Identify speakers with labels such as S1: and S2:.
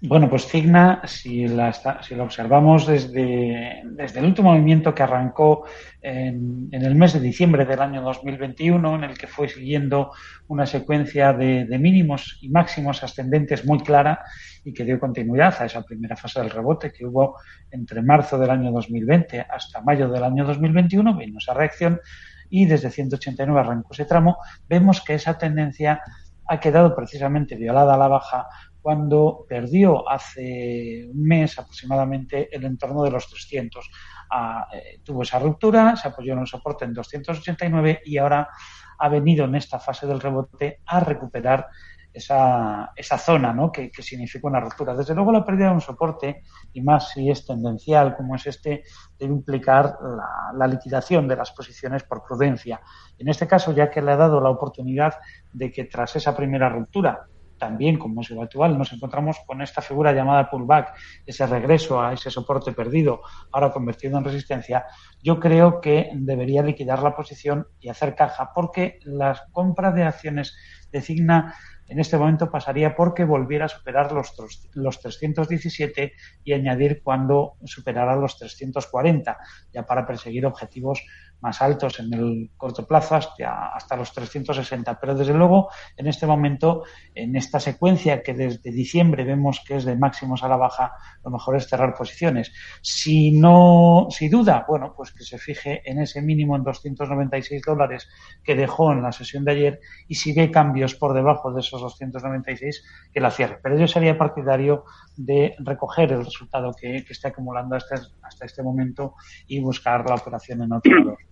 S1: Bueno, pues Cigna, si la, si la observamos desde, desde, el último movimiento que arrancó en, el mes de diciembre del año 2021, en el que fue siguiendo una secuencia de, de, mínimos y máximos ascendentes muy clara y que dio continuidad a esa primera fase del rebote que hubo entre marzo del año 2020 hasta mayo del año 2021, vino esa reacción y desde 189 arrancó ese tramo, vemos que esa tendencia ha quedado precisamente violada a la baja cuando perdió hace un mes aproximadamente el entorno de los 300. Ah, eh, tuvo esa ruptura, se apoyó en el soporte en 289 y ahora ha venido en esta fase del rebote a recuperar esa, esa zona ¿no? que, significa una ruptura. Desde luego la pérdida de un soporte, y más si es tendencial como es este, debe implicar la, liquidación de las posiciones por prudencia. En este caso, ya que le ha dado la oportunidad de que tras esa primera ruptura también, como es habitual, nos encontramos con esta figura llamada pullback, ese regreso a ese soporte perdido, ahora convertido en resistencia, yo creo que debería liquidar la posición y hacer caja, porque las compras de acciones Cigna en este momento pasaría porque volviera a superar los, los 317 y añadir cuando superara los 340, ya para perseguir objetivos más altos en el corto plazo hasta, hasta los 360. Pero desde luego, en este momento, en esta secuencia que desde diciembre vemos que es de máximos a la baja, lo mejor es cerrar posiciones. Si no, si duda, bueno, pues que se fije en ese mínimo en 296 dólares que dejó en la sesión de ayer y si ve cambios por debajo de esos 296, que la cierre. Pero yo sería partidario de recoger el resultado que, que está acumulando hasta, hasta este momento y buscar la operación en otro lado.